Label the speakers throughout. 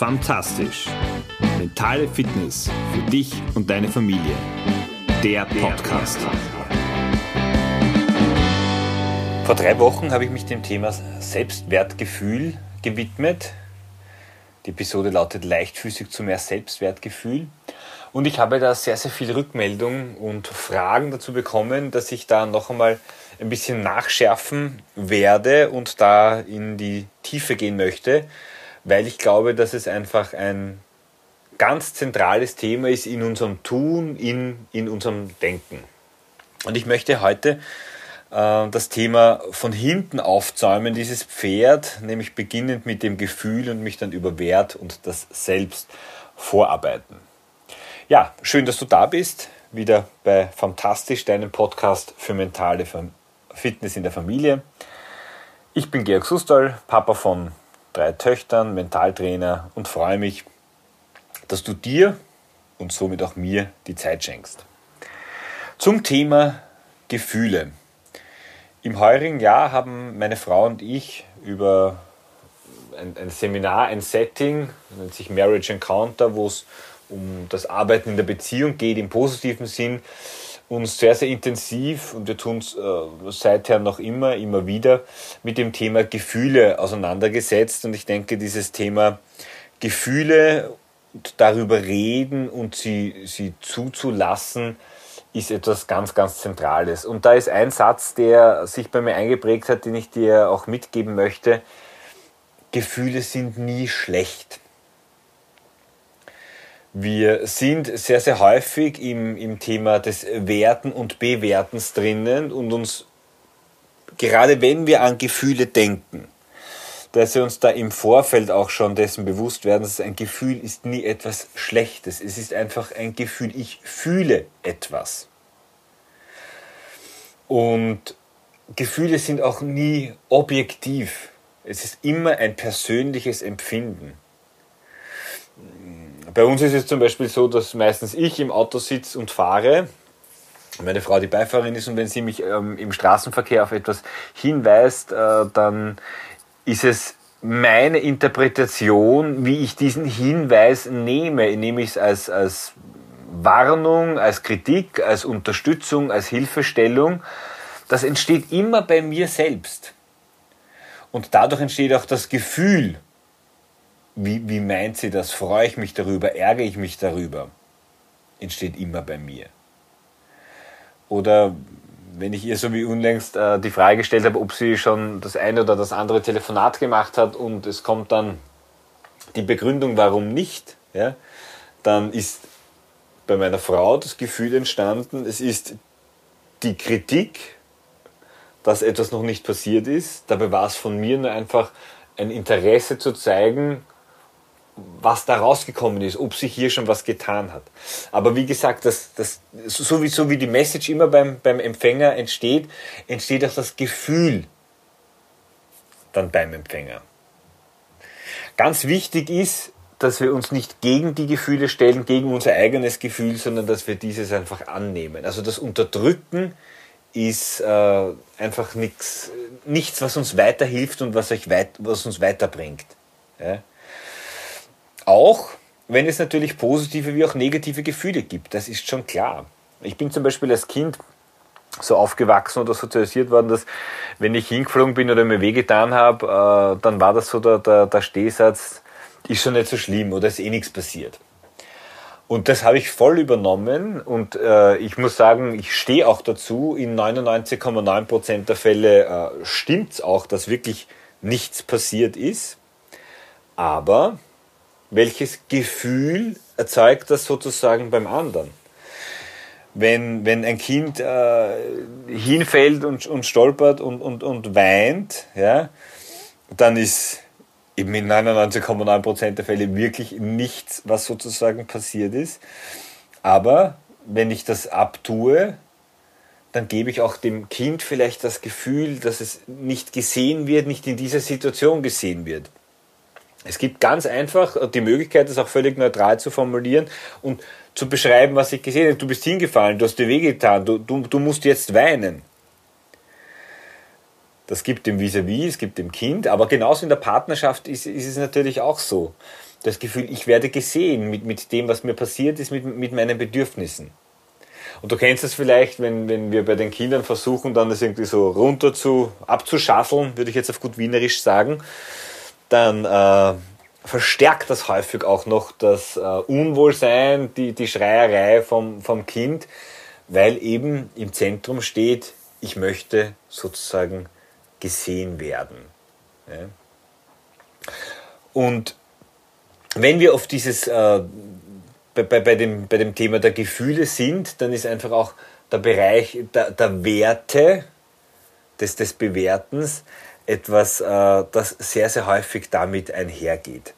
Speaker 1: Fantastisch. Mentale Fitness für dich und deine Familie. Der Podcast.
Speaker 2: Vor drei Wochen habe ich mich dem Thema Selbstwertgefühl gewidmet. Die Episode lautet Leichtfüßig zu mehr Selbstwertgefühl. Und ich habe da sehr, sehr viel Rückmeldung und Fragen dazu bekommen, dass ich da noch einmal ein bisschen nachschärfen werde und da in die Tiefe gehen möchte weil ich glaube, dass es einfach ein ganz zentrales Thema ist in unserem Tun, in, in unserem Denken. Und ich möchte heute äh, das Thema von hinten aufzäumen, dieses Pferd, nämlich beginnend mit dem Gefühl und mich dann über Wert und das Selbst vorarbeiten. Ja, schön, dass du da bist. Wieder bei Fantastisch, deinem Podcast für mentale Fitness in der Familie. Ich bin Georg Sustal, Papa von drei Töchtern, Mentaltrainer und freue mich, dass du dir und somit auch mir die Zeit schenkst. Zum Thema Gefühle. Im heurigen Jahr haben meine Frau und ich über ein, ein Seminar, ein Setting, nennt sich Marriage Encounter, wo es um das Arbeiten in der Beziehung geht, im positiven Sinn, uns sehr, sehr intensiv und wir tun es äh, seither noch immer, immer wieder mit dem Thema Gefühle auseinandergesetzt. Und ich denke, dieses Thema Gefühle und darüber reden und sie, sie zuzulassen, ist etwas ganz, ganz Zentrales. Und da ist ein Satz, der sich bei mir eingeprägt hat, den ich dir auch mitgeben möchte. Gefühle sind nie schlecht. Wir sind sehr, sehr häufig im, im Thema des Werten und Bewertens drinnen und uns, gerade wenn wir an Gefühle denken, dass wir uns da im Vorfeld auch schon dessen bewusst werden, dass ein Gefühl ist nie etwas Schlechtes. Es ist einfach ein Gefühl, ich fühle etwas. Und Gefühle sind auch nie objektiv. Es ist immer ein persönliches Empfinden bei uns ist es zum Beispiel so, dass meistens ich im Auto sitze und fahre, meine Frau die Beifahrerin ist und wenn sie mich ähm, im Straßenverkehr auf etwas hinweist, äh, dann ist es meine Interpretation, wie ich diesen Hinweis nehme. Nehme ich es als, als Warnung, als Kritik, als Unterstützung, als Hilfestellung. Das entsteht immer bei mir selbst. Und dadurch entsteht auch das Gefühl, wie, wie meint sie das? Freue ich mich darüber? Ärgere ich mich darüber? Entsteht immer bei mir. Oder wenn ich ihr so wie unlängst äh, die Frage gestellt habe, ob sie schon das eine oder das andere Telefonat gemacht hat und es kommt dann die Begründung, warum nicht, ja, dann ist bei meiner Frau das Gefühl entstanden, es ist die Kritik, dass etwas noch nicht passiert ist. Dabei war es von mir nur einfach ein Interesse zu zeigen, was da rausgekommen ist, ob sich hier schon was getan hat. Aber wie gesagt, das, das, so, wie, so wie die Message immer beim, beim Empfänger entsteht, entsteht auch das Gefühl dann beim Empfänger. Ganz wichtig ist, dass wir uns nicht gegen die Gefühle stellen, gegen unser eigenes Gefühl, sondern dass wir dieses einfach annehmen. Also das Unterdrücken ist äh, einfach nix, nichts, was uns weiterhilft und was, euch weit, was uns weiterbringt. Ja? Auch wenn es natürlich positive wie auch negative Gefühle gibt, das ist schon klar. Ich bin zum Beispiel als Kind so aufgewachsen oder sozialisiert worden, dass wenn ich hingeflogen bin oder mir wehgetan habe, äh, dann war das so der, der, der Stehsatz, ist schon nicht so schlimm oder ist eh nichts passiert. Und das habe ich voll übernommen und äh, ich muss sagen, ich stehe auch dazu. In 99,9% der Fälle äh, stimmt es auch, dass wirklich nichts passiert ist. Aber welches Gefühl erzeugt das sozusagen beim anderen? Wenn, wenn ein Kind äh, hinfällt und, und stolpert und, und, und weint, ja, dann ist eben in 99,9% der Fälle wirklich nichts, was sozusagen passiert ist. Aber wenn ich das abtue, dann gebe ich auch dem Kind vielleicht das Gefühl, dass es nicht gesehen wird, nicht in dieser Situation gesehen wird. Es gibt ganz einfach die Möglichkeit, das auch völlig neutral zu formulieren und zu beschreiben, was ich gesehen habe. Du bist hingefallen, du hast dir wehgetan, du, du, du musst jetzt weinen. Das gibt dem Vis-à-vis, es gibt dem Kind, aber genauso in der Partnerschaft ist, ist es natürlich auch so. Das Gefühl, ich werde gesehen mit, mit dem, was mir passiert ist, mit, mit meinen Bedürfnissen. Und du kennst es vielleicht, wenn, wenn wir bei den Kindern versuchen, dann das irgendwie so runter zu, abzuschaffeln, würde ich jetzt auf gut Wienerisch sagen, dann äh, verstärkt das häufig auch noch das äh, Unwohlsein, die, die Schreierei vom, vom Kind, weil eben im Zentrum steht, ich möchte sozusagen gesehen werden. Ja. Und wenn wir auf dieses, äh, bei, bei, bei, dem, bei dem Thema der Gefühle sind, dann ist einfach auch der Bereich der, der Werte, des, des Bewertens, etwas, äh, das sehr, sehr häufig damit einhergeht.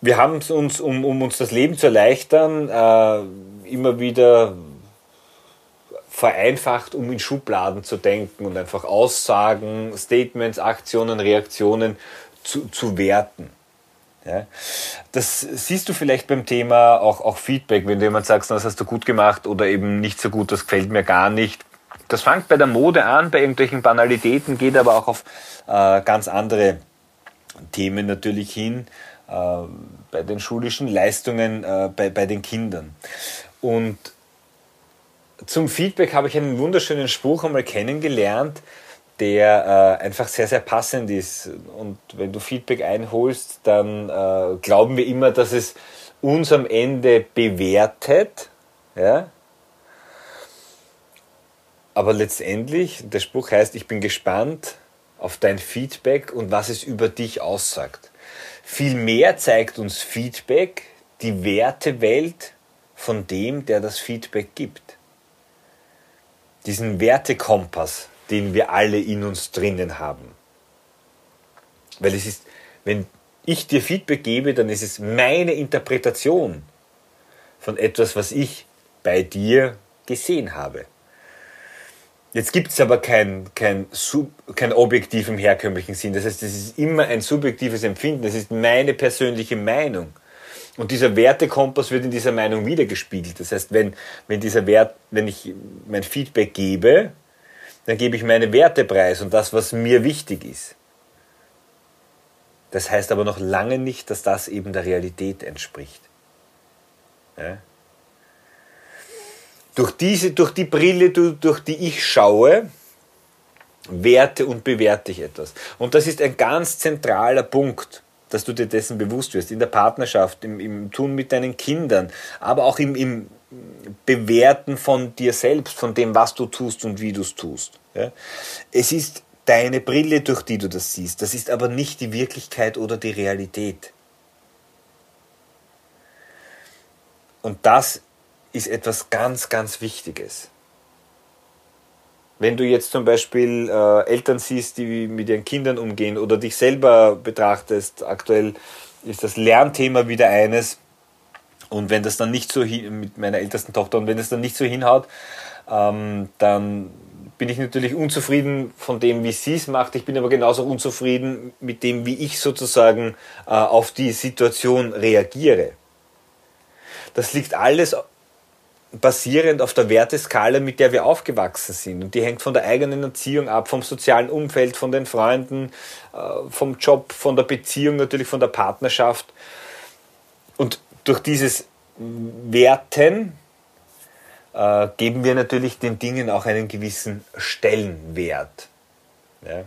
Speaker 2: Wir haben es uns, um, um uns das Leben zu erleichtern, äh, immer wieder vereinfacht, um in Schubladen zu denken und einfach Aussagen, Statements, Aktionen, Reaktionen zu, zu werten. Ja. Das siehst du vielleicht beim Thema auch, auch Feedback, wenn du jemand sagst, das hast du gut gemacht oder eben nicht so gut, das gefällt mir gar nicht. Das fängt bei der Mode an, bei irgendwelchen Banalitäten, geht aber auch auf äh, ganz andere Themen natürlich hin, äh, bei den schulischen Leistungen, äh, bei, bei den Kindern. Und zum Feedback habe ich einen wunderschönen Spruch einmal kennengelernt, der äh, einfach sehr, sehr passend ist. Und wenn du Feedback einholst, dann äh, glauben wir immer, dass es uns am Ende bewertet. Ja? Aber letztendlich, der Spruch heißt, ich bin gespannt auf dein Feedback und was es über dich aussagt. Vielmehr zeigt uns Feedback die Wertewelt von dem, der das Feedback gibt diesen Wertekompass, den wir alle in uns drinnen haben. Weil es ist, wenn ich dir Feedback gebe, dann ist es meine Interpretation von etwas, was ich bei dir gesehen habe. Jetzt gibt es aber kein, kein, kein Objektiv im herkömmlichen Sinn. Das heißt, es ist immer ein subjektives Empfinden. Das ist meine persönliche Meinung. Und dieser Wertekompass wird in dieser Meinung wiedergespiegelt. Das heißt, wenn, wenn dieser Wert, wenn ich mein Feedback gebe, dann gebe ich meine Werte preis und das, was mir wichtig ist. Das heißt aber noch lange nicht, dass das eben der Realität entspricht. Ja? Durch, diese, durch die Brille, durch die ich schaue, werte und bewerte ich etwas. Und das ist ein ganz zentraler Punkt dass du dir dessen bewusst wirst, in der Partnerschaft, im, im Tun mit deinen Kindern, aber auch im, im Bewerten von dir selbst, von dem, was du tust und wie du es tust. Ja? Es ist deine Brille, durch die du das siehst. Das ist aber nicht die Wirklichkeit oder die Realität. Und das ist etwas ganz, ganz Wichtiges. Wenn du jetzt zum Beispiel äh, Eltern siehst, die mit ihren Kindern umgehen oder dich selber betrachtest, aktuell ist das Lernthema wieder eines. Und wenn das dann nicht so mit meiner ältesten Tochter, und wenn das dann nicht so hinhaut, ähm, dann bin ich natürlich unzufrieden von dem, wie sie es macht. Ich bin aber genauso unzufrieden mit dem, wie ich sozusagen äh, auf die Situation reagiere. Das liegt alles basierend auf der Werteskala, mit der wir aufgewachsen sind. Und die hängt von der eigenen Erziehung ab, vom sozialen Umfeld, von den Freunden, äh, vom Job, von der Beziehung, natürlich von der Partnerschaft. Und durch dieses Werten äh, geben wir natürlich den Dingen auch einen gewissen Stellenwert. Ja?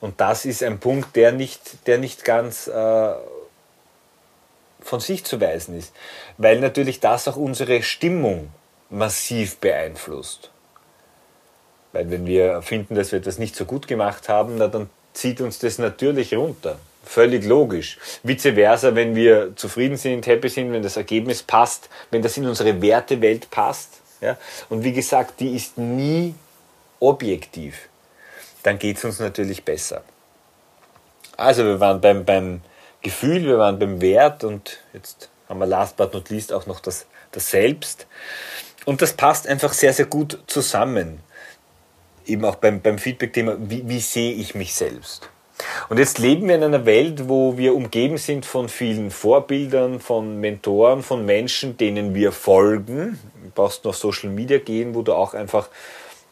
Speaker 2: Und das ist ein Punkt, der nicht, der nicht ganz äh, von sich zu weisen ist, weil natürlich das auch unsere Stimmung massiv beeinflusst. Weil wenn wir finden, dass wir etwas nicht so gut gemacht haben, na, dann zieht uns das natürlich runter. Völlig logisch. Vice versa, wenn wir zufrieden sind, happy sind, wenn das Ergebnis passt, wenn das in unsere Wertewelt passt. Ja? Und wie gesagt, die ist nie objektiv. Dann geht es uns natürlich besser. Also wir waren beim, beim Gefühl, wir waren beim Wert und jetzt haben wir last but not least auch noch das, das Selbst. Und das passt einfach sehr, sehr gut zusammen. Eben auch beim, beim Feedback-Thema, wie, wie sehe ich mich selbst? Und jetzt leben wir in einer Welt, wo wir umgeben sind von vielen Vorbildern, von Mentoren, von Menschen, denen wir folgen. Du brauchst noch Social Media gehen, wo du auch einfach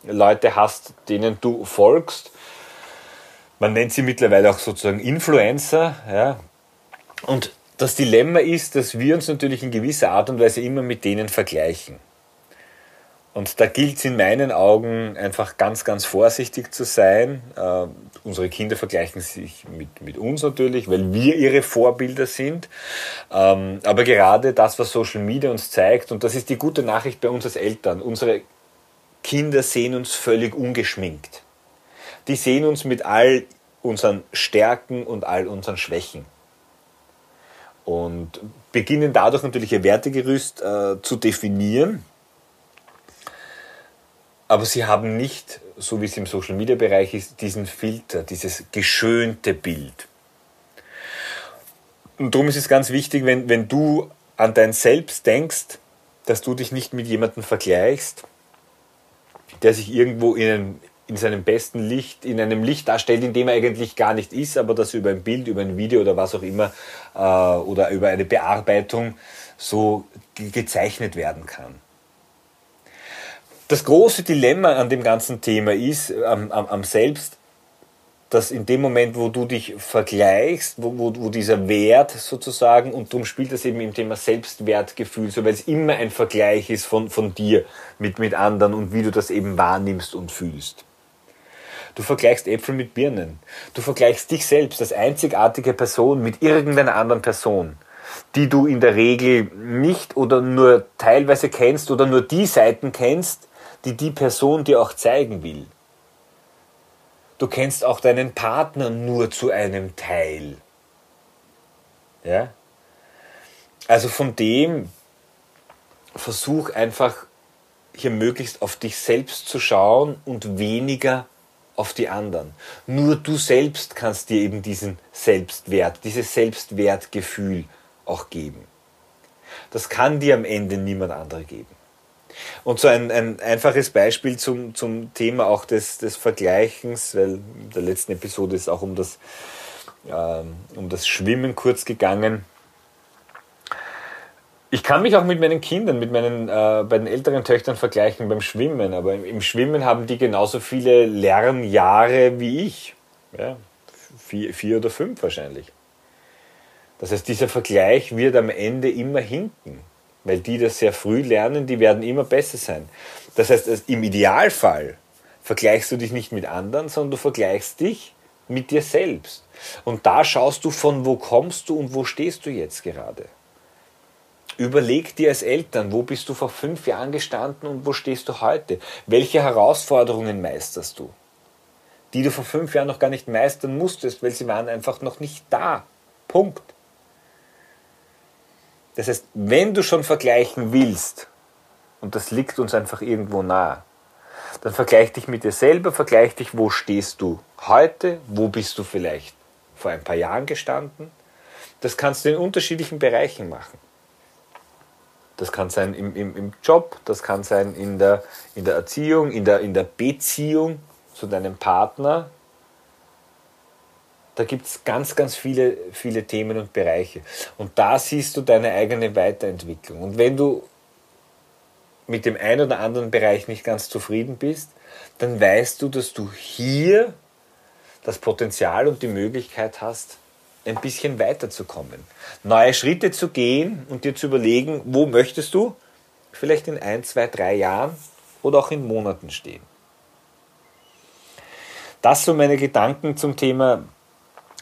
Speaker 2: Leute hast, denen du folgst. Man nennt sie mittlerweile auch sozusagen Influencer. Ja. Und das Dilemma ist, dass wir uns natürlich in gewisser Art und Weise immer mit denen vergleichen. Und da gilt es in meinen Augen einfach ganz, ganz vorsichtig zu sein. Äh, unsere Kinder vergleichen sich mit, mit uns natürlich, weil wir ihre Vorbilder sind. Ähm, aber gerade das, was Social Media uns zeigt, und das ist die gute Nachricht bei uns als Eltern, unsere Kinder sehen uns völlig ungeschminkt. Die sehen uns mit all unseren Stärken und all unseren Schwächen. Und beginnen dadurch natürlich ihr Wertegerüst äh, zu definieren aber sie haben nicht, so wie es im Social Media Bereich ist, diesen Filter, dieses geschönte Bild. Und darum ist es ganz wichtig, wenn, wenn du an dein Selbst denkst, dass du dich nicht mit jemandem vergleichst, der sich irgendwo in, in seinem besten Licht, in einem Licht darstellt, in dem er eigentlich gar nicht ist, aber das über ein Bild, über ein Video oder was auch immer äh, oder über eine Bearbeitung so gezeichnet werden kann. Das große Dilemma an dem ganzen Thema ist, am, am, am Selbst, dass in dem Moment, wo du dich vergleichst, wo, wo, wo dieser Wert sozusagen, und darum spielt das eben im Thema Selbstwertgefühl, so weil es immer ein Vergleich ist von, von dir mit, mit anderen und wie du das eben wahrnimmst und fühlst. Du vergleichst Äpfel mit Birnen. Du vergleichst dich selbst als einzigartige Person mit irgendeiner anderen Person, die du in der Regel nicht oder nur teilweise kennst oder nur die Seiten kennst, die die Person dir auch zeigen will. Du kennst auch deinen Partner nur zu einem Teil. Ja? Also von dem versuch einfach hier möglichst auf dich selbst zu schauen und weniger auf die anderen. Nur du selbst kannst dir eben diesen Selbstwert, dieses Selbstwertgefühl auch geben. Das kann dir am Ende niemand anderer geben. Und so ein, ein einfaches Beispiel zum, zum Thema auch des, des Vergleichens, weil in der letzten Episode ist auch um das, ähm, um das Schwimmen kurz gegangen. Ich kann mich auch mit meinen Kindern, mit meinen äh, beiden älteren Töchtern vergleichen beim Schwimmen, aber im, im, Schwimmen haben die genauso viele Lernjahre wie ich. Ja, vier, vier oder fünf wahrscheinlich. Das heißt, dieser Vergleich wird am Ende immer hinken weil die das sehr früh lernen, die werden immer besser sein. Das heißt, im Idealfall vergleichst du dich nicht mit anderen, sondern du vergleichst dich mit dir selbst. Und da schaust du, von wo kommst du und wo stehst du jetzt gerade. Überleg dir als Eltern, wo bist du vor fünf Jahren gestanden und wo stehst du heute? Welche Herausforderungen meisterst du? Die du vor fünf Jahren noch gar nicht meistern musstest, weil sie waren einfach noch nicht da. Punkt. Das heißt, wenn du schon vergleichen willst, und das liegt uns einfach irgendwo nah, dann vergleich dich mit dir selber, vergleich dich, wo stehst du heute, wo bist du vielleicht vor ein paar Jahren gestanden. Das kannst du in unterschiedlichen Bereichen machen. Das kann sein im, im, im Job, das kann sein in der, in der Erziehung, in der, in der Beziehung zu deinem Partner, da gibt es ganz, ganz viele, viele Themen und Bereiche. Und da siehst du deine eigene Weiterentwicklung. Und wenn du mit dem einen oder anderen Bereich nicht ganz zufrieden bist, dann weißt du, dass du hier das Potenzial und die Möglichkeit hast, ein bisschen weiterzukommen. Neue Schritte zu gehen und dir zu überlegen, wo möchtest du vielleicht in ein, zwei, drei Jahren oder auch in Monaten stehen. Das so meine Gedanken zum Thema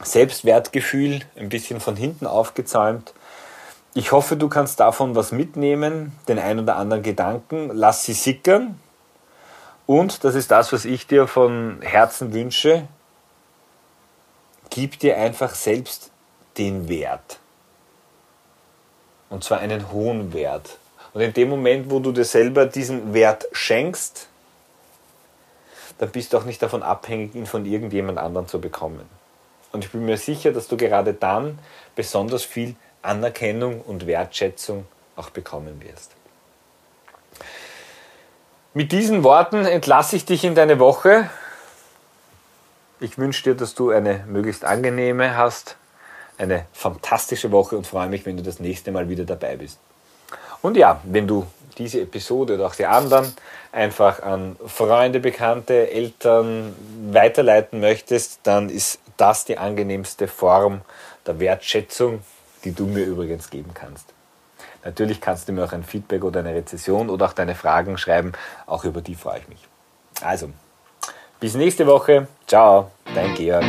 Speaker 2: Selbstwertgefühl ein bisschen von hinten aufgezäumt. Ich hoffe, du kannst davon was mitnehmen, den ein oder anderen Gedanken, lass sie sickern. Und das ist das, was ich dir von Herzen wünsche. Gib dir einfach selbst den Wert. Und zwar einen hohen Wert. Und in dem Moment, wo du dir selber diesen Wert schenkst, dann bist du auch nicht davon abhängig, ihn von irgendjemand anderen zu bekommen. Und ich bin mir sicher, dass du gerade dann besonders viel Anerkennung und Wertschätzung auch bekommen wirst. Mit diesen Worten entlasse ich dich in deine Woche. Ich wünsche dir, dass du eine möglichst angenehme hast, eine fantastische Woche und freue mich, wenn du das nächste Mal wieder dabei bist. Und ja, wenn du diese Episode oder auch die anderen einfach an Freunde, Bekannte, Eltern weiterleiten möchtest, dann ist das die angenehmste Form der Wertschätzung, die du mir übrigens geben kannst. Natürlich kannst du mir auch ein Feedback oder eine Rezession oder auch deine Fragen schreiben. Auch über die freue ich mich. Also, bis nächste Woche. Ciao, dein Georg.